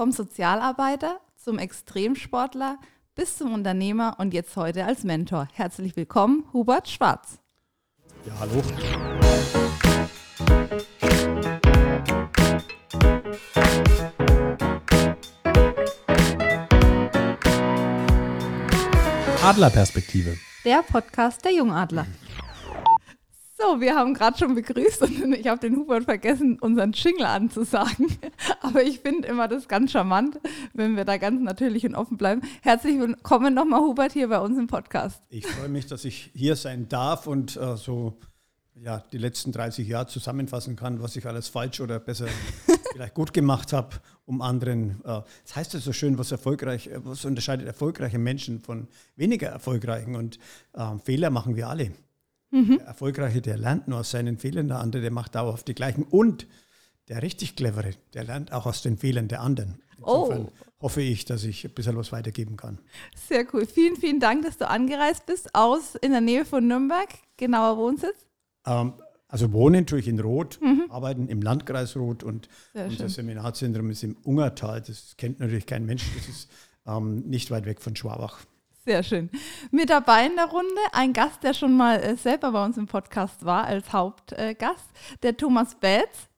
Vom Sozialarbeiter zum Extremsportler bis zum Unternehmer und jetzt heute als Mentor. Herzlich willkommen, Hubert Schwarz. Ja, hallo. Adlerperspektive. Der Podcast der Jungadler. So, wir haben gerade schon begrüßt und ich habe den Hubert vergessen, unseren Jingle anzusagen. Aber ich finde immer das ganz charmant, wenn wir da ganz natürlich und offen bleiben. Herzlich willkommen nochmal, Hubert, hier bei uns im Podcast. Ich freue mich, dass ich hier sein darf und äh, so ja, die letzten 30 Jahre zusammenfassen kann, was ich alles falsch oder besser vielleicht gut gemacht habe, um anderen. Äh, das heißt ja so schön, was erfolgreich, was unterscheidet erfolgreiche Menschen von weniger erfolgreichen und äh, Fehler machen wir alle. Mhm. Der Erfolgreiche, der lernt nur aus seinen Fehlern, der andere, der macht dauerhaft die gleichen. Und der richtig clevere, der lernt auch aus den Fehlern der anderen. Insofern oh. hoffe ich, dass ich ein bisschen was weitergeben kann. Sehr cool. Vielen, vielen Dank, dass du angereist bist aus in der Nähe von Nürnberg. Genauer Wohnsitz? Ähm, also wohnen tue ich in Rot, mhm. arbeiten im Landkreis Rot und unser Seminarzentrum ist im Ungertal. Das kennt natürlich kein Mensch. Das ist ähm, nicht weit weg von Schwabach. Sehr schön. Mit dabei in der Runde ein Gast, der schon mal äh, selber bei uns im Podcast war, als Hauptgast, der Thomas Betz.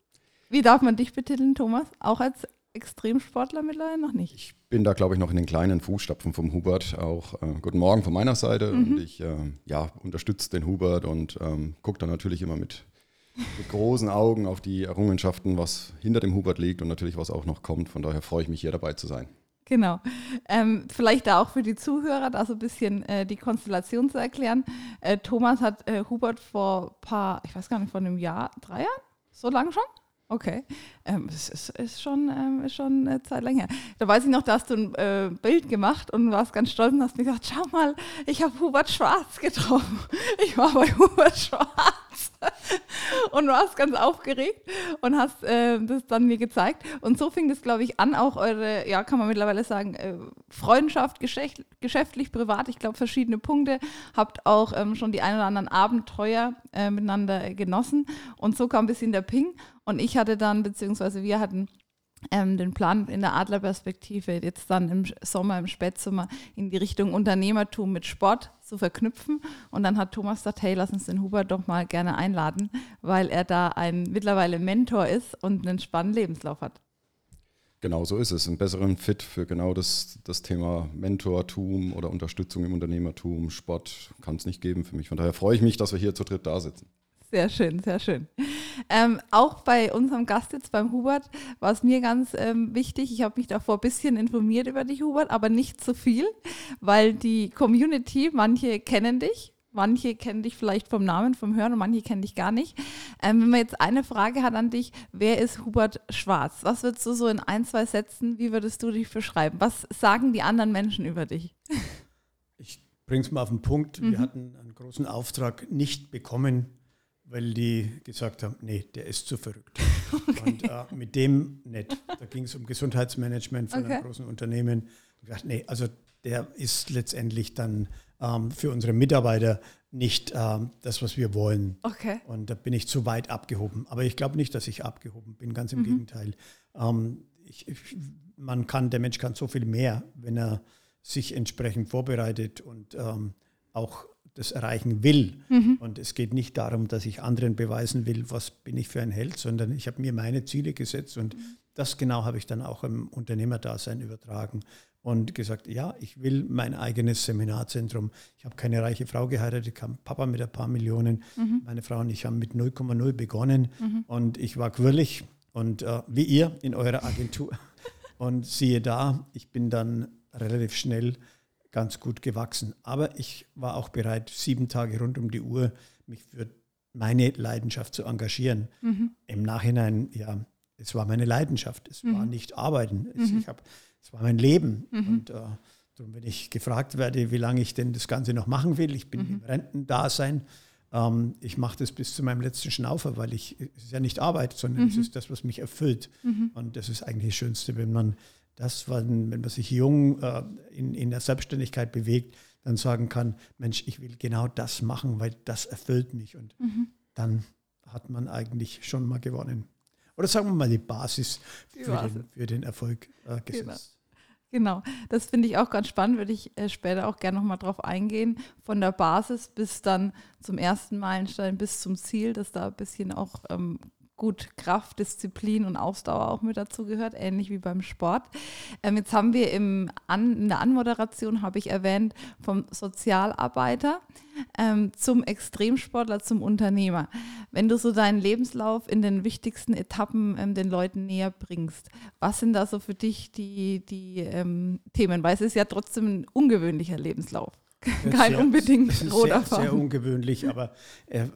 Wie darf man dich betiteln, Thomas? Auch als Extremsportler mittlerweile noch nicht? Ich bin da, glaube ich, noch in den kleinen Fußstapfen vom Hubert. Auch äh, guten Morgen von meiner Seite. Mhm. Und ich äh, ja, unterstütze den Hubert und ähm, gucke da natürlich immer mit, mit großen Augen auf die Errungenschaften, was hinter dem Hubert liegt und natürlich, was auch noch kommt. Von daher freue ich mich, hier dabei zu sein. Genau. Ähm, vielleicht da auch für die Zuhörer, da so ein bisschen äh, die Konstellation zu erklären. Äh, Thomas hat äh, Hubert vor ein paar, ich weiß gar nicht, vor einem Jahr, drei Jahren? So lange schon? Okay. Ähm, es ist, ist, schon, ähm, schon eine Zeit länger. Da weiß ich noch, da hast du ein äh, Bild gemacht und warst ganz stolz und hast mir gesagt, schau mal, ich habe Hubert Schwarz getroffen. Ich war bei Hubert Schwarz. und du warst ganz aufgeregt und hast äh, das dann mir gezeigt. Und so fing das, glaube ich, an, auch eure, ja, kann man mittlerweile sagen, äh, Freundschaft, geschäft, geschäftlich, privat, ich glaube, verschiedene Punkte. Habt auch ähm, schon die ein oder anderen Abenteuer äh, miteinander genossen. Und so kam ein bisschen der Ping. Und ich hatte dann, beziehungsweise wir hatten ähm, den Plan in der Adlerperspektive jetzt dann im Sommer, im Spätsommer in die Richtung Unternehmertum mit Sport zu verknüpfen. Und dann hat Thomas gesagt, hey, lass uns den Hubert doch mal gerne einladen, weil er da ein mittlerweile Mentor ist und einen spannenden Lebenslauf hat. Genau so ist es. Einen besseren Fit für genau das, das Thema Mentortum oder Unterstützung im Unternehmertum, Sport kann es nicht geben für mich. Von daher freue ich mich, dass wir hier zu dritt da sitzen. Sehr schön, sehr schön. Ähm, auch bei unserem Gast jetzt beim Hubert war es mir ganz ähm, wichtig. Ich habe mich davor ein bisschen informiert über dich, Hubert, aber nicht zu viel, weil die Community, manche kennen dich, manche kennen dich vielleicht vom Namen, vom Hören und manche kennen dich gar nicht. Ähm, wenn man jetzt eine Frage hat an dich, wer ist Hubert Schwarz? Was würdest du so in ein, zwei Sätzen, wie würdest du dich beschreiben? Was sagen die anderen Menschen über dich? Ich bringe es mal auf den Punkt. Mhm. Wir hatten einen großen Auftrag nicht bekommen weil die gesagt haben, nee, der ist zu verrückt. Okay. Und äh, mit dem nicht. Da ging es um Gesundheitsmanagement von okay. einem großen Unternehmen. Ich dachte, nee, also der ist letztendlich dann ähm, für unsere Mitarbeiter nicht ähm, das, was wir wollen. Okay. Und da bin ich zu weit abgehoben. Aber ich glaube nicht, dass ich abgehoben bin, ganz im mhm. Gegenteil. Ähm, ich, ich, man kann, der Mensch kann so viel mehr, wenn er sich entsprechend vorbereitet und ähm, auch das erreichen will. Mhm. Und es geht nicht darum, dass ich anderen beweisen will, was bin ich für ein Held, sondern ich habe mir meine Ziele gesetzt und das genau habe ich dann auch im Unternehmerdasein übertragen und gesagt, ja, ich will mein eigenes Seminarzentrum. Ich habe keine reiche Frau geheiratet, ich kam Papa mit ein paar Millionen. Mhm. Meine Frau und ich haben mit 0,0 begonnen mhm. und ich war quirlig und äh, wie ihr in eurer Agentur. und siehe da, ich bin dann relativ schnell ganz gut gewachsen. Aber ich war auch bereit, sieben Tage rund um die Uhr mich für meine Leidenschaft zu engagieren. Mhm. Im Nachhinein, ja, es war meine Leidenschaft. Es mhm. war nicht Arbeiten. Es, mhm. ich hab, es war mein Leben. Mhm. Und äh, darum, wenn ich gefragt werde, wie lange ich denn das Ganze noch machen will, ich bin mhm. im Rentendasein. Ähm, ich mache das bis zu meinem letzten Schnaufer, weil ich, es ist ja nicht Arbeit, sondern es mhm. ist das, was mich erfüllt. Und das ist eigentlich das Schönste, wenn man dass man, wenn man sich jung äh, in, in der Selbstständigkeit bewegt, dann sagen kann, Mensch, ich will genau das machen, weil das erfüllt mich. Und mhm. dann hat man eigentlich schon mal gewonnen. oder sagen wir mal die Basis, die für, Basis. Den, für, Den, Erfolg äh, gesetzt. Genau. genau. das finde ich auch ganz spannend, würde ich äh, später auch gerne nochmal drauf eingehen. Von der Basis bis dann zum ersten Meilenstein bis zum Ziel, dass da ein bisschen auch ähm, gut Kraft, Disziplin und Ausdauer auch mit dazu gehört, ähnlich wie beim Sport. Ähm, jetzt haben wir im An in der Anmoderation, habe ich erwähnt, vom Sozialarbeiter ähm, zum Extremsportler, zum Unternehmer. Wenn du so deinen Lebenslauf in den wichtigsten Etappen ähm, den Leuten näher bringst, was sind da so für dich die, die ähm, Themen? Weil es ist ja trotzdem ein ungewöhnlicher Lebenslauf. Kein sehr, unbedingt roter sehr, sehr ungewöhnlich, aber äh,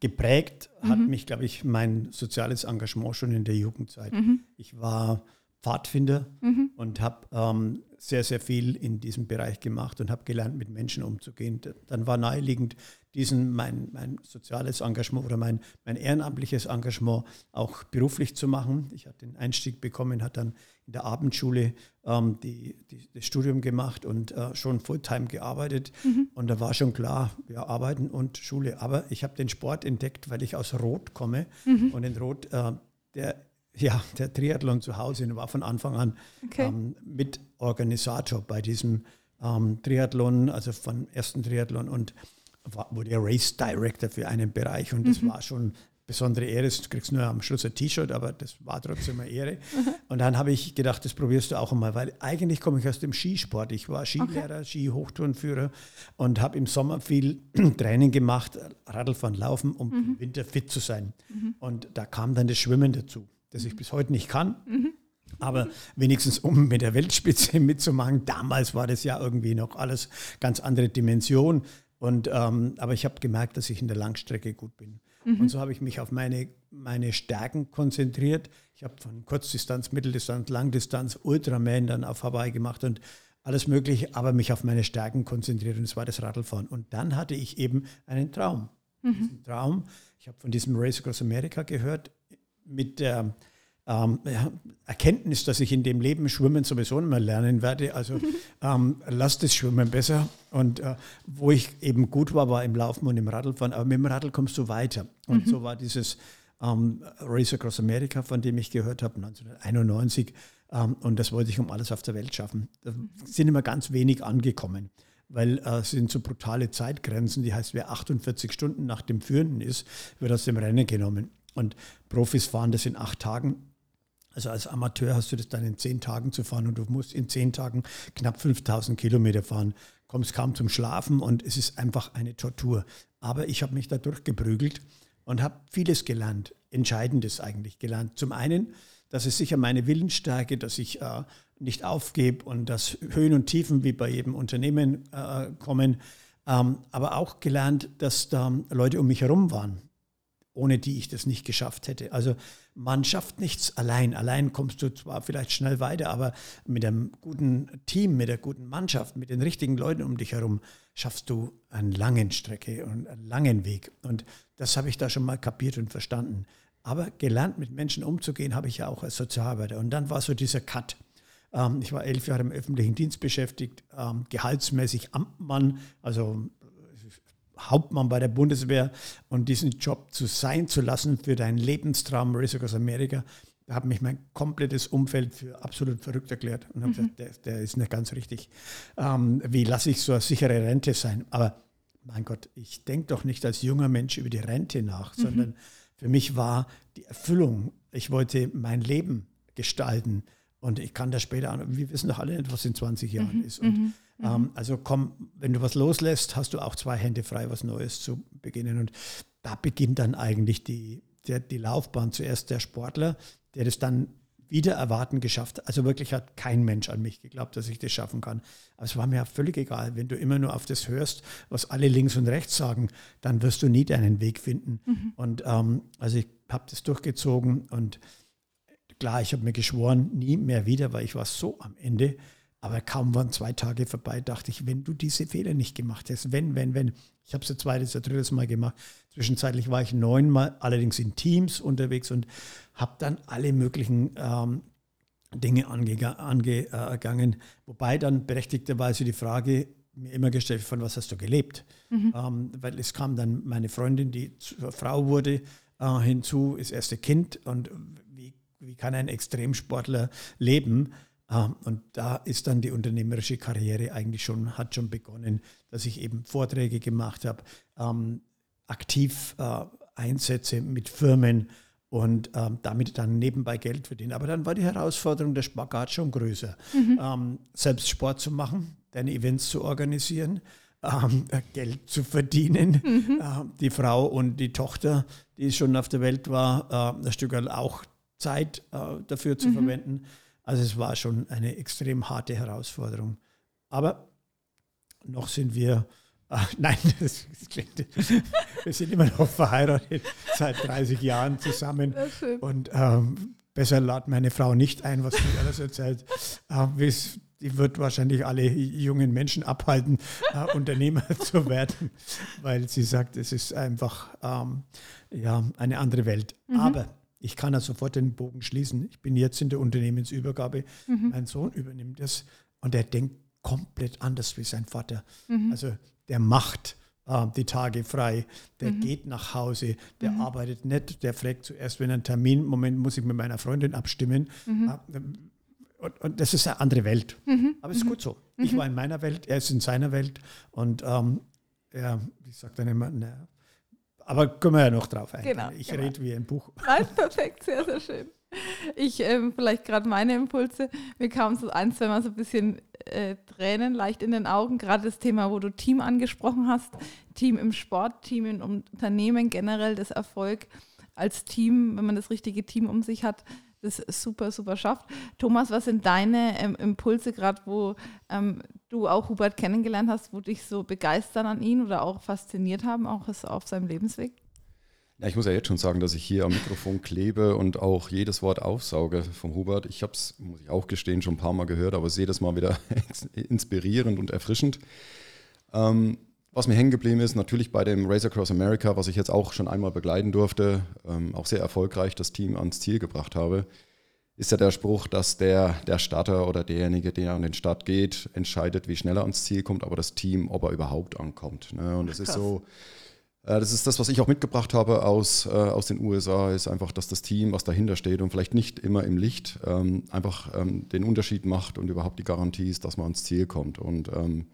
geprägt mhm. hat mich, glaube ich, mein soziales Engagement schon in der Jugendzeit. Mhm. Ich war Pfadfinder mhm. und habe ähm, sehr, sehr viel in diesem Bereich gemacht und habe gelernt, mit Menschen umzugehen. Dann war naheliegend, diesen mein, mein soziales Engagement oder mein, mein ehrenamtliches Engagement auch beruflich zu machen. Ich hatte den Einstieg bekommen, hat dann in der Abendschule ähm, die, die, das Studium gemacht und äh, schon Fulltime gearbeitet. Mhm. Und da war schon klar, ja, Arbeiten und Schule. Aber ich habe den Sport entdeckt, weil ich aus Rot komme. Mhm. Und in Rot, äh, der, ja, der Triathlon zu Hause war von Anfang an okay. ähm, Mitorganisator bei diesem ähm, Triathlon, also von ersten Triathlon und war, wurde ja Race Director für einen Bereich. Und das mhm. war schon besondere Ehre. Du kriegst nur am Schluss ein T-Shirt, aber das war trotzdem eine Ehre. Und dann habe ich gedacht, das probierst du auch einmal, weil eigentlich komme ich aus dem Skisport. Ich war Skilehrer, okay. Ski-Hochtourenführer und habe im Sommer viel Training gemacht, Radlfahren, Laufen, um mhm. im Winter fit zu sein. Mhm. Und da kam dann das Schwimmen dazu, das ich bis heute nicht kann. Mhm. Aber wenigstens um mit der Weltspitze mitzumachen, damals war das ja irgendwie noch alles ganz andere Dimension. Und, ähm, aber ich habe gemerkt, dass ich in der Langstrecke gut bin. Mhm. Und so habe ich mich auf meine, meine Stärken konzentriert. Ich habe von Kurzdistanz, Mitteldistanz, Langdistanz, Ultraman dann auf Hawaii gemacht und alles Mögliche, aber mich auf meine Stärken konzentriert und es war das Radlfahren. Und dann hatte ich eben einen Traum. Mhm. Traum, ich habe von diesem Race Across America gehört, mit der ähm, Erkenntnis, dass ich in dem Leben Schwimmen sowieso nicht mehr lernen werde. Also ähm, lasst das Schwimmen besser. Und äh, wo ich eben gut war, war im Laufen und im Radlfahren. Aber mit dem Radl kommst du weiter. Und mhm. so war dieses ähm, Race Across America, von dem ich gehört habe, 1991. Ähm, und das wollte ich um alles auf der Welt schaffen. Da sind immer ganz wenig angekommen weil äh, es sind so brutale Zeitgrenzen. Die heißt, wer 48 Stunden nach dem Führenden ist, wird aus dem Rennen genommen. Und Profis fahren das in acht Tagen. Also als Amateur hast du das dann in zehn Tagen zu fahren und du musst in zehn Tagen knapp 5000 Kilometer fahren, kommst kaum zum Schlafen und es ist einfach eine Tortur. Aber ich habe mich da durchgeprügelt und habe vieles gelernt, Entscheidendes eigentlich gelernt. Zum einen, dass es sicher meine Willensstärke, dass ich äh, nicht aufgebe und dass Höhen und Tiefen wie bei jedem Unternehmen äh, kommen, ähm, aber auch gelernt, dass da Leute um mich herum waren, ohne die ich das nicht geschafft hätte. Also man schafft nichts allein. Allein kommst du zwar vielleicht schnell weiter, aber mit einem guten Team, mit der guten Mannschaft, mit den richtigen Leuten um dich herum schaffst du eine lange Strecke und einen langen Weg. Und das habe ich da schon mal kapiert und verstanden. Aber gelernt, mit Menschen umzugehen, habe ich ja auch als Sozialarbeiter. Und dann war so dieser Cut. Ähm, ich war elf Jahre im öffentlichen Dienst beschäftigt, ähm, gehaltsmäßig Amtmann, also Hauptmann bei der Bundeswehr und diesen Job zu sein zu lassen für deinen Lebenstraum Race aus Amerika, da hat mich mein komplettes Umfeld für absolut verrückt erklärt und habe mhm. gesagt, der, der, ist nicht ganz richtig. Ähm, wie lasse ich so eine sichere Rente sein? Aber mein Gott, ich denke doch nicht als junger Mensch über die Rente nach, mhm. sondern für mich war die Erfüllung, ich wollte mein Leben gestalten und ich kann das später, wir wissen doch alle nicht, was in 20 Jahren mhm. ist. Und mhm. Ähm, also komm, wenn du was loslässt, hast du auch zwei Hände frei, was Neues zu beginnen. Und da beginnt dann eigentlich die, der, die Laufbahn. Zuerst der Sportler, der das dann wieder erwarten geschafft. hat. Also wirklich hat kein Mensch an mich geglaubt, dass ich das schaffen kann. Aber es war mir völlig egal. Wenn du immer nur auf das hörst, was alle links und rechts sagen, dann wirst du nie deinen Weg finden. Mhm. Und ähm, also ich habe das durchgezogen und klar, ich habe mir geschworen, nie mehr wieder, weil ich war so am Ende. Aber kaum waren zwei Tage vorbei, dachte ich, wenn du diese Fehler nicht gemacht hast, wenn, wenn, wenn. Ich habe es ein zweites, ein drittes Mal gemacht. Zwischenzeitlich war ich neunmal, allerdings in Teams unterwegs und habe dann alle möglichen ähm, Dinge angegangen. Ange, Wobei dann berechtigterweise die Frage mir immer gestellt, von was hast du gelebt? Mhm. Ähm, weil es kam dann meine Freundin, die Frau wurde, äh, hinzu, das erste Kind und wie wie kann ein Extremsportler leben? Ähm, und da ist dann die unternehmerische Karriere eigentlich schon, hat schon begonnen, dass ich eben Vorträge gemacht habe, ähm, aktiv äh, Einsätze mit Firmen und ähm, damit dann nebenbei Geld verdienen. Aber dann war die Herausforderung der Spagat schon größer. Mhm. Ähm, selbst Sport zu machen, deine Events zu organisieren, ähm, Geld zu verdienen. Mhm. Äh, die Frau und die Tochter, die schon auf der Welt war, äh, ein Stück auch Zeit äh, dafür zu mhm. verwenden. Also es war schon eine extrem harte Herausforderung. Aber noch sind wir Ach, nein, das, das klingt, wir sind immer noch verheiratet, seit 30 Jahren zusammen. Und ähm, besser lad meine Frau nicht ein, was sie alles erzählt. Ähm, die wird wahrscheinlich alle jungen Menschen abhalten, äh, Unternehmer zu werden, weil sie sagt, es ist einfach ähm, ja, eine andere Welt. Mhm. Aber ich kann ja sofort den Bogen schließen. Ich bin jetzt in der Unternehmensübergabe. Mhm. Mein Sohn übernimmt das und er denkt komplett anders wie sein Vater. Mhm. Also der macht äh, die Tage frei, der mhm. geht nach Hause, der mhm. arbeitet nicht, der fragt zuerst, wenn ein Termin, Moment, muss ich mit meiner Freundin abstimmen. Äh, und, und, das ist eine andere Welt. Mhm. Aber es ist gut so. Ich war in meiner Welt, er ist in seiner Welt und ähm, er, ich sage dann immer, na, aber können wir ja noch drauf eingehen. Genau, ich genau. rede wie ein Buch. Nein, perfekt, sehr, sehr schön. Ich, ähm, vielleicht gerade meine Impulse. Mir kam so ein, zwei Mal so ein bisschen äh, Tränen leicht in den Augen. Gerade das Thema, wo du Team angesprochen hast. Team im Sport, Team in Unternehmen, generell das Erfolg als Team, wenn man das richtige Team um sich hat, das super, super schafft. Thomas, was sind deine ähm, Impulse, gerade wo ähm, du auch Hubert kennengelernt hast, wo dich so begeistern an ihn oder auch fasziniert haben, auch auf seinem Lebensweg? Ja, ich muss ja jetzt schon sagen, dass ich hier am Mikrofon klebe und auch jedes Wort aufsauge vom Hubert. Ich habe es, muss ich auch gestehen, schon ein paar Mal gehört, aber sehe das mal wieder inspirierend und erfrischend. Ähm, was mir hängen geblieben ist, natürlich bei dem Race Across America, was ich jetzt auch schon einmal begleiten durfte, ähm, auch sehr erfolgreich das Team ans Ziel gebracht habe, ist ja der Spruch, dass der, der Starter oder derjenige, der an den Start geht, entscheidet, wie schnell er ans Ziel kommt, aber das Team, ob er überhaupt ankommt. Ne? Und es ist so, äh, das ist das, was ich auch mitgebracht habe aus, äh, aus den USA, ist einfach, dass das Team, was dahinter steht und vielleicht nicht immer im Licht, ähm, einfach ähm, den Unterschied macht und überhaupt die Garantie ist, dass man ans Ziel kommt. Und ähm,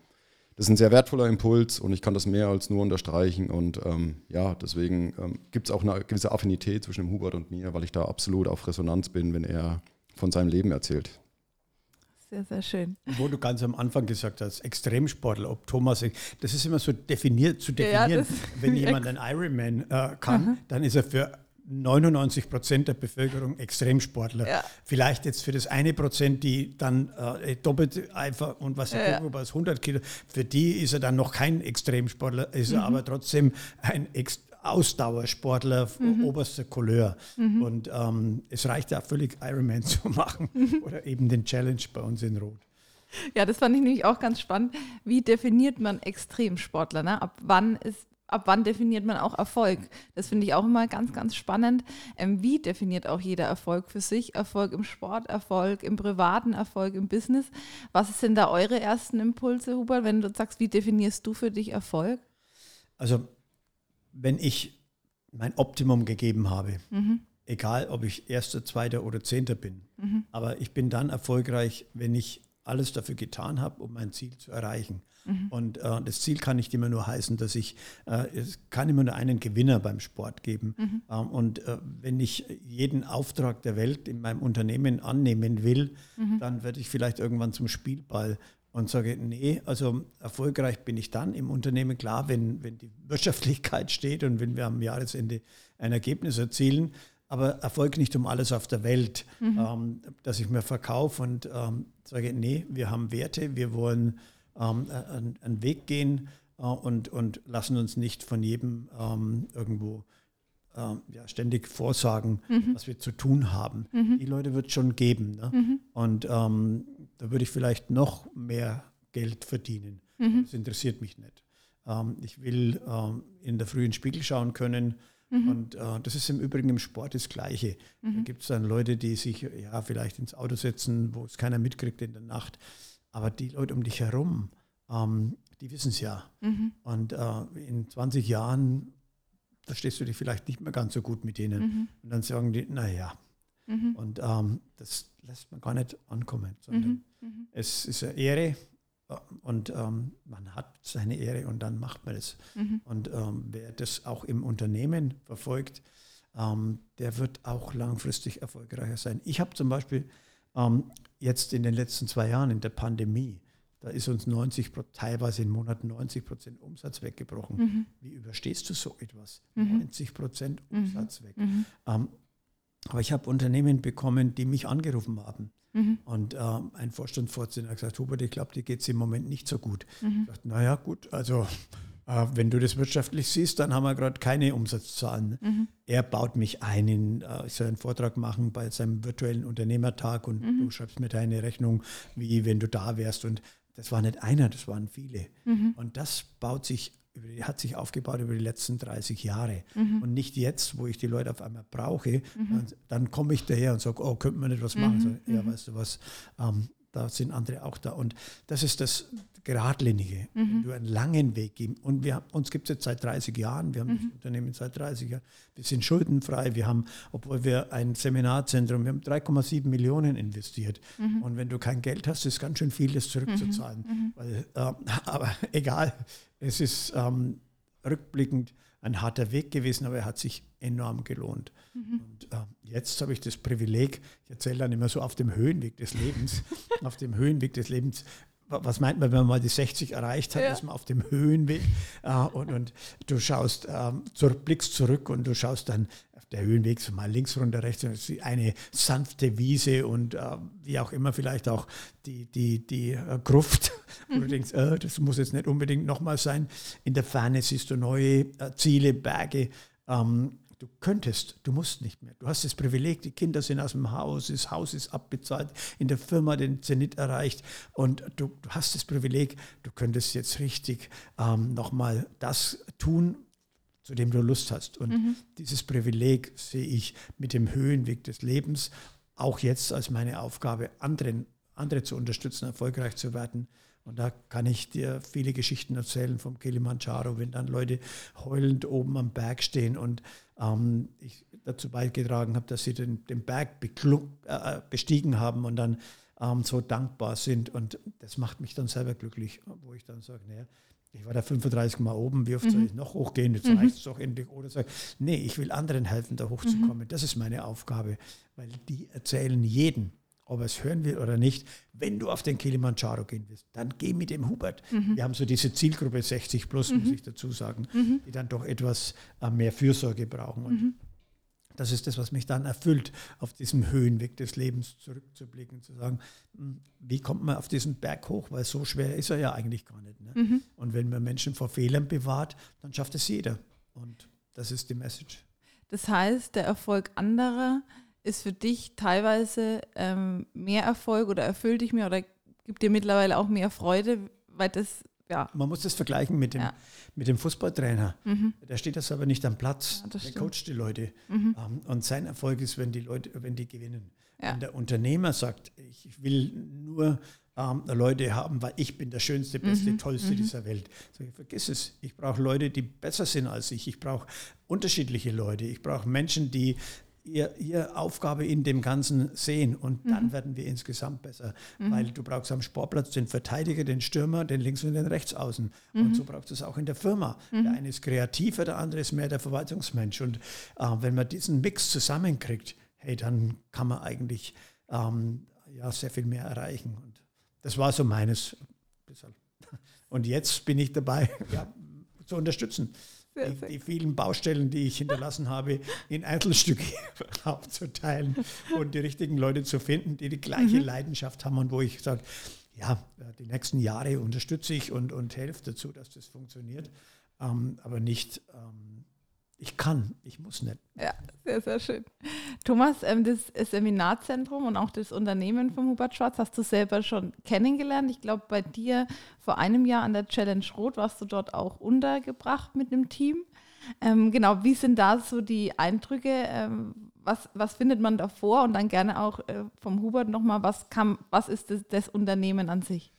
das ist ein sehr wertvoller Impuls und ich kann das mehr als nur unterstreichen. Und ähm, ja, deswegen ähm, gibt es auch eine gewisse Affinität zwischen dem Hubert und mir, weil ich da absolut auf Resonanz bin, wenn er von seinem Leben erzählt. Sehr, sehr schön. Wo du ganz am Anfang gesagt hast, Extremsportler, ob Thomas, das ist immer so definiert, zu definieren. Ja, Wenn jemand ein Ironman äh, kann, mhm. dann ist er für 99 Prozent der Bevölkerung Extremsportler. Ja. Vielleicht jetzt für das eine Prozent, die dann äh, doppelt einfach und was ich ja, gucke, was 100 Kilo, für die ist er dann noch kein Extremsportler, ist mhm. er aber trotzdem ein Extremsportler. Ausdauersportler mhm. oberster Couleur. Mhm. Und ähm, es reicht ja völlig Ironman zu machen mhm. oder eben den Challenge bei uns in Rot. Ja, das fand ich nämlich auch ganz spannend. Wie definiert man Extremsportler? Ne? Ab wann ist ab wann definiert man auch Erfolg? Das finde ich auch immer ganz, ganz spannend. Ähm, wie definiert auch jeder Erfolg für sich? Erfolg im Sport, Erfolg im privaten, Erfolg im Business. Was sind da eure ersten Impulse, Hubert, wenn du sagst, wie definierst du für dich Erfolg? Also wenn ich mein Optimum gegeben habe, mhm. egal ob ich Erster, Zweiter oder Zehnter bin, mhm. aber ich bin dann erfolgreich, wenn ich alles dafür getan habe, um mein Ziel zu erreichen. Mhm. Und äh, das Ziel kann nicht immer nur heißen, dass ich, äh, es kann immer nur einen Gewinner beim Sport geben. Mhm. Ähm, und äh, wenn ich jeden Auftrag der Welt in meinem Unternehmen annehmen will, mhm. dann werde ich vielleicht irgendwann zum Spielball und sage, nee, also erfolgreich bin ich dann im Unternehmen, klar, wenn, wenn die Wirtschaftlichkeit steht und wenn wir am Jahresende ein Ergebnis erzielen, aber Erfolg nicht um alles auf der Welt, mhm. ähm, dass ich mir verkaufe und ähm, sage, nee, wir haben Werte, wir wollen ähm, einen, einen, Weg gehen äh, und, und lassen uns nicht von jedem ähm, irgendwo ähm, ja, ständig vorsagen, mhm. was wir zu tun haben. Mhm. Die Leute wird es schon geben. Ne? Mhm. Und ähm, da würde ich vielleicht noch mehr Geld verdienen. Mhm. Das interessiert mich nicht. Ich will in der frühen Spiegel schauen können. Mhm. Und äh, das ist im Übrigen im Sport das Gleiche. Da mhm. gibt es dann Leute, die sich ja vielleicht ins Auto setzen, wo es keiner mitkriegt in der Nacht. Aber die Leute um dich herum, ähm, die wissen es ja. Und äh, in 20 Jahren verstehst du dich vielleicht nicht mehr ganz so gut mit denen. Mhm. Und dann sagen die, naja, Mhm. Und ähm, das lässt man gar nicht ankommen, sondern mhm. mhm. es ist eine Ehre und ähm, man hat seine Ehre und dann macht man es. Mhm. Und ähm, wer das auch im Unternehmen verfolgt, ähm, der wird auch langfristig erfolgreicher sein. Ich habe zum Beispiel ähm, jetzt in den letzten zwei Jahren in der Pandemie, da ist uns 90, teilweise in Monaten 90 Prozent Umsatz weggebrochen. Mhm. Wie überstehst du so etwas? Mhm. 90 Prozent mhm. Umsatz weg. Mhm. Ähm, aber ich habe Unternehmen bekommen, die mich angerufen haben. Mhm. Und ähm, ein Vorstandsvorsitzender hat gesagt, Hubert, ich glaube, dir geht es im Moment nicht so gut. Mhm. Ich dachte, naja, gut, also äh, wenn du das wirtschaftlich siehst, dann haben wir gerade keine Umsatzzahlen. Mhm. Er baut mich ein, in, äh, ich soll einen Vortrag machen bei seinem virtuellen Unternehmertag und mhm. du schreibst mir deine Rechnung, wie wenn du da wärst. Und das war nicht einer, das waren viele. Mhm. Und das baut sich hat sich aufgebaut über die letzten 30 Jahre. Mhm. Und nicht jetzt, wo ich die Leute auf einmal brauche, mhm. dann, komme ich daher und sage, oh, könnte man nicht was machen? Mhm. So, ja, mhm. weißt du was, ähm, da sind andere auch da. Und das ist das, geradlinige, mhm. wenn du einen langen Weg gibst. Und wir, uns gibt es jetzt seit 30 Jahren, wir haben mhm. das Unternehmen seit 30 Jahren, wir sind schuldenfrei, wir haben, obwohl wir ein Seminarzentrum, wir haben 3,7 Millionen investiert. Mhm. Und wenn du kein Geld hast, ist ganz schön viel, das zurückzuzahlen. Mhm. Mhm. Weil, äh, aber egal, es ist ähm, rückblickend ein harter Weg gewesen, aber er hat sich enorm gelohnt. Mhm. Und äh, jetzt habe ich das Privileg, ich erzähle dann immer so auf dem Höhenweg des Lebens, auf dem Höhenweg des Lebens was meint man, wenn man mal die 60 erreicht hat, ja. ist man auf dem Höhenweg äh, und, und du schaust, ähm, zurück, blickst zurück und du schaust dann auf der Höhenweg so mal links runter, rechts und es ist eine sanfte Wiese und äh, wie auch immer vielleicht auch die, die, die äh, Gruft, wo du mhm. denkst, äh, das muss jetzt nicht unbedingt nochmal sein. In der Ferne siehst du neue äh, Ziele, Berge. Ähm, Du könntest, du musst nicht mehr. Du hast das Privileg, die Kinder sind aus dem Haus, das Haus ist abbezahlt, in der Firma den Zenit erreicht und du, du hast das Privileg, du könntest jetzt richtig ähm, nochmal das tun, zu dem du Lust hast. Und mhm. dieses Privileg sehe ich mit dem Höhenweg des Lebens auch jetzt als meine Aufgabe, anderen, andere zu unterstützen, erfolgreich zu werden. Und da kann ich dir viele Geschichten erzählen vom Kilimanjaro, wenn dann Leute heulend oben am Berg stehen und ähm, ich dazu beigetragen habe, dass sie den, den Berg äh, bestiegen haben und dann ähm, so dankbar sind. Und das macht mich dann selber glücklich, wo ich dann sage, naja, ich war da 35 Mal oben, wie oft mhm. soll ich noch hochgehen? Jetzt mhm. reicht es doch endlich. Oder sage, nee, ich will anderen helfen, da hochzukommen. Mhm. Das ist meine Aufgabe, weil die erzählen jeden, ob er es hören will oder nicht, wenn du auf den Kilimanjaro gehen willst, dann geh mit dem Hubert. Mhm. Wir haben so diese Zielgruppe 60 plus, mhm. muss ich dazu sagen, mhm. die dann doch etwas äh, mehr Fürsorge brauchen. Und mhm. das ist das, was mich dann erfüllt, auf diesem Höhenweg des Lebens zurückzublicken, zu sagen, hm, wie kommt man auf diesen Berg hoch, weil so schwer ist er ja eigentlich gar nicht. Ne? Mhm. Und wenn man Menschen vor Fehlern bewahrt, dann schafft es jeder. Und das ist die Message. Das heißt, der Erfolg anderer ist für dich teilweise ähm, mehr Erfolg oder erfüllt dich mehr oder gibt dir mittlerweile auch mehr Freude, weil das, ja. Man muss das vergleichen mit dem, ja. mit dem Fußballtrainer. Mhm. Der steht das aber nicht am Platz, ja, der coacht die Leute. Mhm. Um, ähm, und sein Erfolg ist, wenn die Leute, wenn die gewinnen. Ja. Wenn der Unternehmer sagt, ich will nur ähm, Leute haben, weil ich bin der schönste, beste, mhm. tollste mhm. dieser Welt. So, vergiss es. Ich brauche Leute, die besser sind als ich. Ich brauche unterschiedliche Leute. Ich brauche Menschen, die ihr, ihr Aufgabe in dem Ganzen sehen und dann mhm. werden wir insgesamt besser, mhm. weil du brauchst am Sportplatz den Verteidiger, den Stürmer, den Links- und den Rechtsaußen mhm. und so brauchst du es auch in der Firma. Der mhm. eine ist kreativer, der andere ist mehr der Verwaltungsmensch und äh, wenn man diesen Mix zusammenkriegt, hey, dann kann man eigentlich ähm, ja, sehr viel mehr erreichen und das war so meines. Und jetzt bin ich dabei, ja, zu unterstützen die, die, vielen Baustellen, die ich hinterlassen habe, in Einzelstücke aufzuteilen und die richtigen Leute zu finden, die die gleiche mhm. Leidenschaft haben und wo ich sage, ja, die nächsten Jahre unterstütze ich und, und helfe dazu, dass das funktioniert, ähm, aber nicht ähm, ich kann, ich muss nicht. Ja, sehr, sehr schön. Thomas, ähm, das Seminarzentrum und auch das Unternehmen von Hubert Schwarz hast du selber schon kennengelernt. Ich glaube, bei dir vor einem Jahr an der Challenge Rot warst du dort auch untergebracht mit einem Team. Ähm, genau, wie sind da so die Eindrücke? Ähm, was, was findet man davor? Und dann gerne auch äh, vom Hubert nochmal, was, was ist das, das Unternehmen an sich?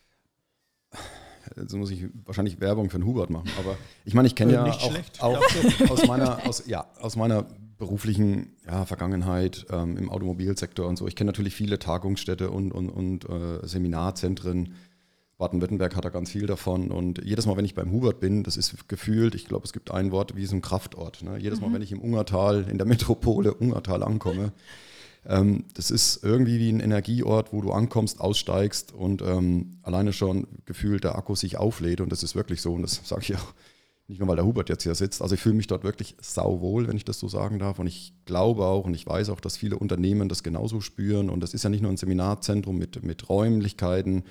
Jetzt muss ich wahrscheinlich Werbung für den Hubert machen. Aber ich meine, ich kenne ja auch, auch aus, meiner, aus, ja, aus meiner beruflichen ja, Vergangenheit ähm, im Automobilsektor und so. Ich kenne natürlich viele Tagungsstätte und, und, und äh, Seminarzentren. Baden-Württemberg hat da ganz viel davon. Und jedes Mal, wenn ich beim Hubert bin, das ist gefühlt, ich glaube, es gibt ein Wort wie so ein Kraftort. Ne? Jedes Mal, mhm. wenn ich im Ungertal, in der Metropole Ungertal ankomme, das ist irgendwie wie ein Energieort, wo du ankommst, aussteigst und ähm, alleine schon gefühlt der Akku sich auflädt. Und das ist wirklich so. Und das sage ich auch nicht nur, weil der Hubert jetzt hier sitzt. Also ich fühle mich dort wirklich sauwohl, wenn ich das so sagen darf. Und ich glaube auch und ich weiß auch, dass viele Unternehmen das genauso spüren. Und das ist ja nicht nur ein Seminarzentrum mit, mit Räumlichkeiten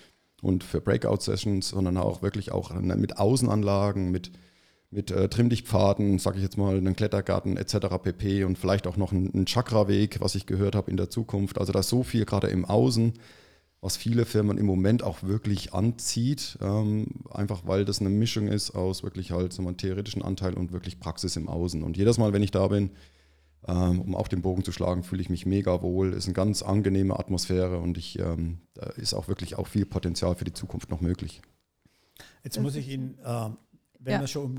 und für Breakout-Sessions, sondern auch wirklich auch mit Außenanlagen, mit, mit äh, Trimmdichtpfaden, sage ich jetzt mal, einen Klettergarten etc. pp. Und vielleicht auch noch einen, Chakra-Weg, was ich gehört habe in der Zukunft. Also da ist so viel gerade im Außen was viele Firmen im Moment auch wirklich anzieht, ähm, einfach weil das eine Mischung ist aus wirklich halt so einem theoretischen Anteil und wirklich Praxis im Außen. Und jedes Mal, wenn ich da bin, ähm, um auch den Bogen zu schlagen, fühle ich mich mega wohl, ist eine ganz angenehme Atmosphäre und ich, ähm, da ist auch wirklich auch viel Potenzial für die Zukunft noch möglich. Jetzt muss ich Ihnen, äh, wenn ja. wir schon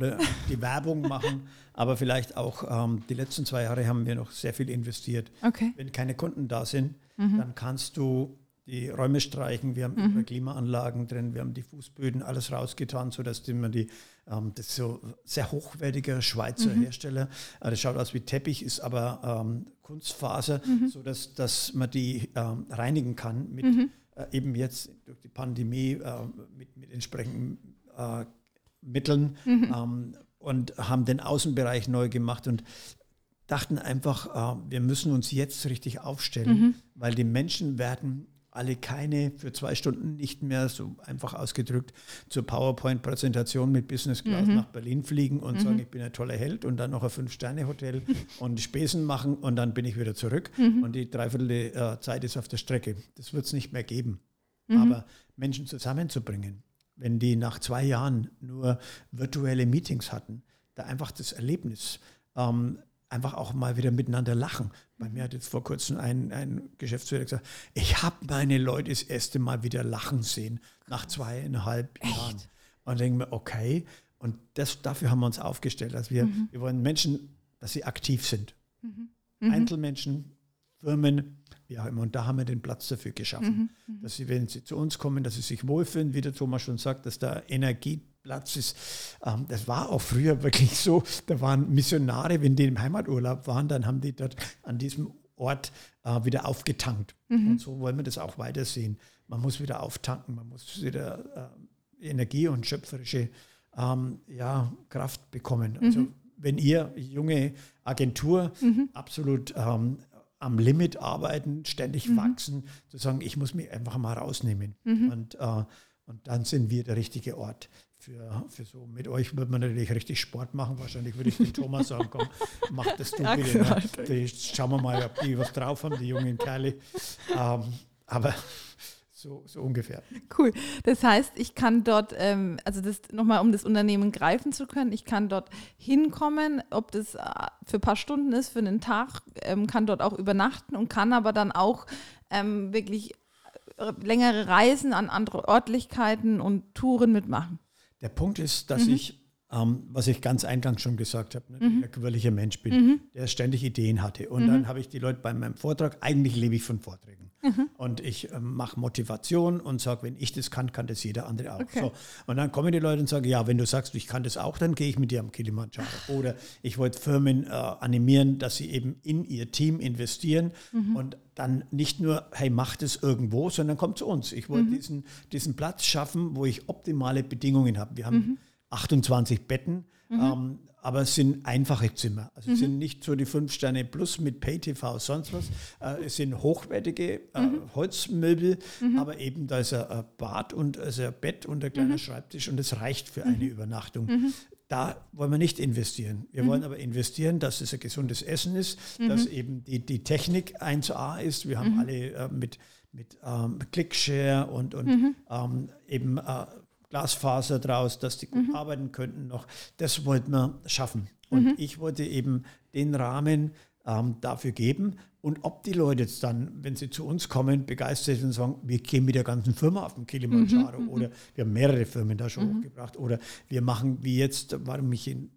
die Werbung machen, aber vielleicht auch ähm, die letzten zwei Jahre haben wir noch sehr viel investiert. Okay. Wenn keine Kunden da sind, mhm. dann kannst du die Räume streichen, wir haben mhm. Klimaanlagen drin, wir haben die Fußböden, alles rausgetan, sodass die, die ähm, das ist so sehr hochwertiger Schweizer mhm. Hersteller. Äh, das schaut aus wie Teppich, ist aber ähm, Kunstfaser, mhm. sodass dass man die ähm, reinigen kann mit mhm. äh, eben jetzt durch die Pandemie äh, mit, mit entsprechenden äh, Mitteln mhm. ähm, und haben den Außenbereich neu gemacht und dachten einfach, äh, wir müssen uns jetzt richtig aufstellen, mhm. weil die Menschen werden alle keine für zwei Stunden nicht mehr, so einfach ausgedrückt, zur PowerPoint-Präsentation mit Business Class mhm. nach Berlin fliegen und mhm. sagen, ich bin ein toller Held und dann noch ein Fünf-Sterne-Hotel und Spesen machen und dann bin ich wieder zurück mhm. und die Dreiviertel äh, Zeit ist auf der Strecke. Das wird es nicht mehr geben. Mhm. Aber Menschen zusammenzubringen, wenn die nach zwei Jahren nur virtuelle Meetings hatten, da einfach das Erlebnis, ähm, einfach auch mal wieder miteinander lachen. Bei mir hat jetzt vor kurzem ein, ein Geschäftsführer gesagt, ich habe meine Leute das erste Mal wieder lachen sehen, nach zweieinhalb Echt? Jahren. Und denke mir, okay, und das, dafür haben wir uns aufgestellt. dass wir, mhm. wir wollen Menschen, dass sie aktiv sind. Mhm. Mhm. Einzelmenschen, Firmen, wie auch immer. Und da haben wir den Platz dafür geschaffen. Mhm. Mhm. Dass sie, wenn sie zu uns kommen, dass sie sich wohlfühlen, wie der Thomas schon sagt, dass da Energie Platz ist. Ähm, das war auch früher wirklich so. Da waren Missionare, wenn die im Heimaturlaub waren, dann haben die dort an diesem Ort äh, wieder aufgetankt. Mhm. Und so wollen wir das auch weitersehen. Man muss wieder auftanken, man muss wieder äh, Energie und schöpferische ähm, ja, Kraft bekommen. Also mhm. wenn ihr junge Agentur mhm. absolut ähm, am Limit arbeiten, ständig mhm. wachsen, zu sagen, ich muss mich einfach mal rausnehmen. Mhm. Und, äh, und dann sind wir der richtige Ort für, für so. Mit euch würde man natürlich richtig Sport machen. Wahrscheinlich würde ich den Thomas sagen, komm, mach das du ja, bitte. Ne? Die, schauen wir mal, ob die was drauf haben, die jungen Kerle. Ähm, aber so, so, ungefähr. Cool. Das heißt, ich kann dort, ähm, also das nochmal, um das Unternehmen greifen zu können, ich kann dort hinkommen, ob das äh, für ein paar Stunden ist, für einen Tag, ähm, kann dort auch übernachten und kann aber dann auch ähm, wirklich äh, längere Reisen an andere Örtlichkeiten und Touren mitmachen. Der Punkt ist, dass mhm. ich, ähm, was ich ganz eingangs schon gesagt habe, ne, mhm. ein quirliger Mensch bin, mhm. der ständig Ideen hatte. Und dann mhm. habe ich die Leute bei meinem Vortrag, eigentlich lebe ich von Vorträgen. Mhm. Und ich äh, mache Motivation und sage, wenn ich das kann, kann das jeder andere auch. Okay. So. Und dann kommen die Leute und sagen, ja, wenn du sagst, ich kann das auch, dann gehe ich mit dir am Kilimanjaro. Oder ich wollte Firmen äh, animieren, dass sie eben in ihr Team investieren mhm. und dann nicht nur, hey, macht es irgendwo, sondern kommt zu uns. Ich wollte mhm. diesen, diesen Platz schaffen, wo ich optimale Bedingungen habe. Wir haben mhm. 28 Betten, mhm. ähm, aber es sind einfache Zimmer. Also es mhm. sind nicht so die fünf Sterne plus mit Pay-TV, sonst was. Äh, es sind hochwertige äh, mhm. Holzmöbel, mhm. aber eben da ist ein Bad und also ein Bett und ein kleiner Schreibtisch und es reicht für eine Übernachtung. Da wollen wir nicht investieren. Wir mhm. wollen aber investieren, dass es ein gesundes Essen ist, mhm. dass eben die, die Technik 1A ist. Wir haben mhm. alle äh, mit, mit ähm, Clickshare und, und mhm. ähm, eben äh, Glasfaser draus, dass die gut mhm. arbeiten könnten noch. Das wollten wir schaffen. Und mhm. ich wollte eben den Rahmen ähm, dafür geben. Und ob die Leute jetzt dann, wenn sie zu uns kommen, begeistert sind und sagen, wir gehen mit der ganzen Firma auf den Kilimanjaro mhm, mhm, oder wir haben mehrere Firmen da schon mhm. hochgebracht oder wir machen wie jetzt, warum ich in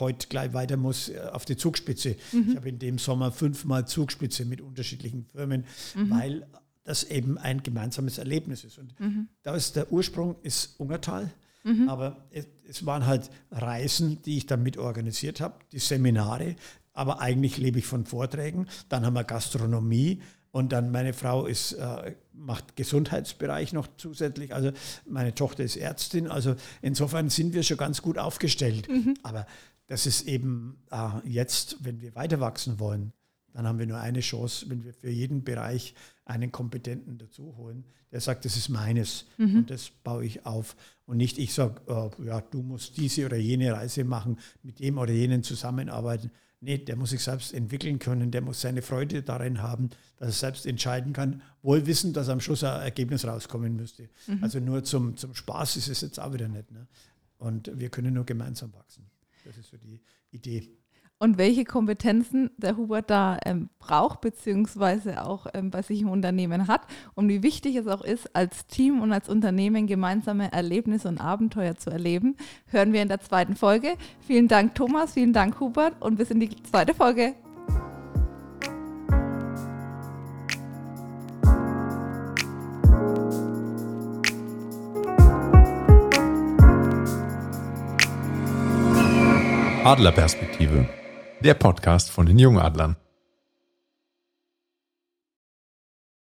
heute gleich weiter muss äh, auf die Zugspitze. Mhm. Ich habe in dem Sommer fünfmal Zugspitze mit unterschiedlichen Firmen, mhm. weil das eben ein gemeinsames Erlebnis ist. Und mhm. da ist der Ursprung ist Ungertal. Mhm. Aber es, es, waren halt Reisen, die ich dann mit organisiert habe, die Seminare. Aber eigentlich lebe ich von Vorträgen. Dann haben wir Gastronomie. Und dann meine Frau ist, äh, macht Gesundheitsbereich noch zusätzlich. Also meine Tochter ist Ärztin. Also insofern sind wir schon ganz gut aufgestellt. Mhm. Aber das ist eben äh, jetzt, wenn wir weiter wachsen wollen, dann haben wir nur eine Chance, wenn wir für jeden Bereich einen Kompetenten dazu holen, der sagt, das ist meines mhm. und das baue ich auf. Und nicht ich sage, äh, ja, du musst diese oder jene Reise machen, mit dem oder jenen zusammenarbeiten. Nee, der muss sich selbst entwickeln können, der muss seine Freude darin haben, dass er selbst entscheiden kann, wohl wissen, dass am Schluss ein Ergebnis rauskommen müsste. Mhm. Also nur zum, zum Spaß ist es jetzt auch wieder nicht. Ne? Und wir können nur gemeinsam wachsen. Das ist so die Idee und welche Kompetenzen der Hubert da ähm, braucht, beziehungsweise auch ähm, bei sich im Unternehmen hat und wie wichtig es auch ist, als Team und als Unternehmen gemeinsame Erlebnisse und Abenteuer zu erleben, hören wir in der zweiten Folge. Vielen Dank, Thomas, vielen Dank, Hubert, und bis in die zweite Folge. Adlerperspektive der Podcast von den Jungadlern.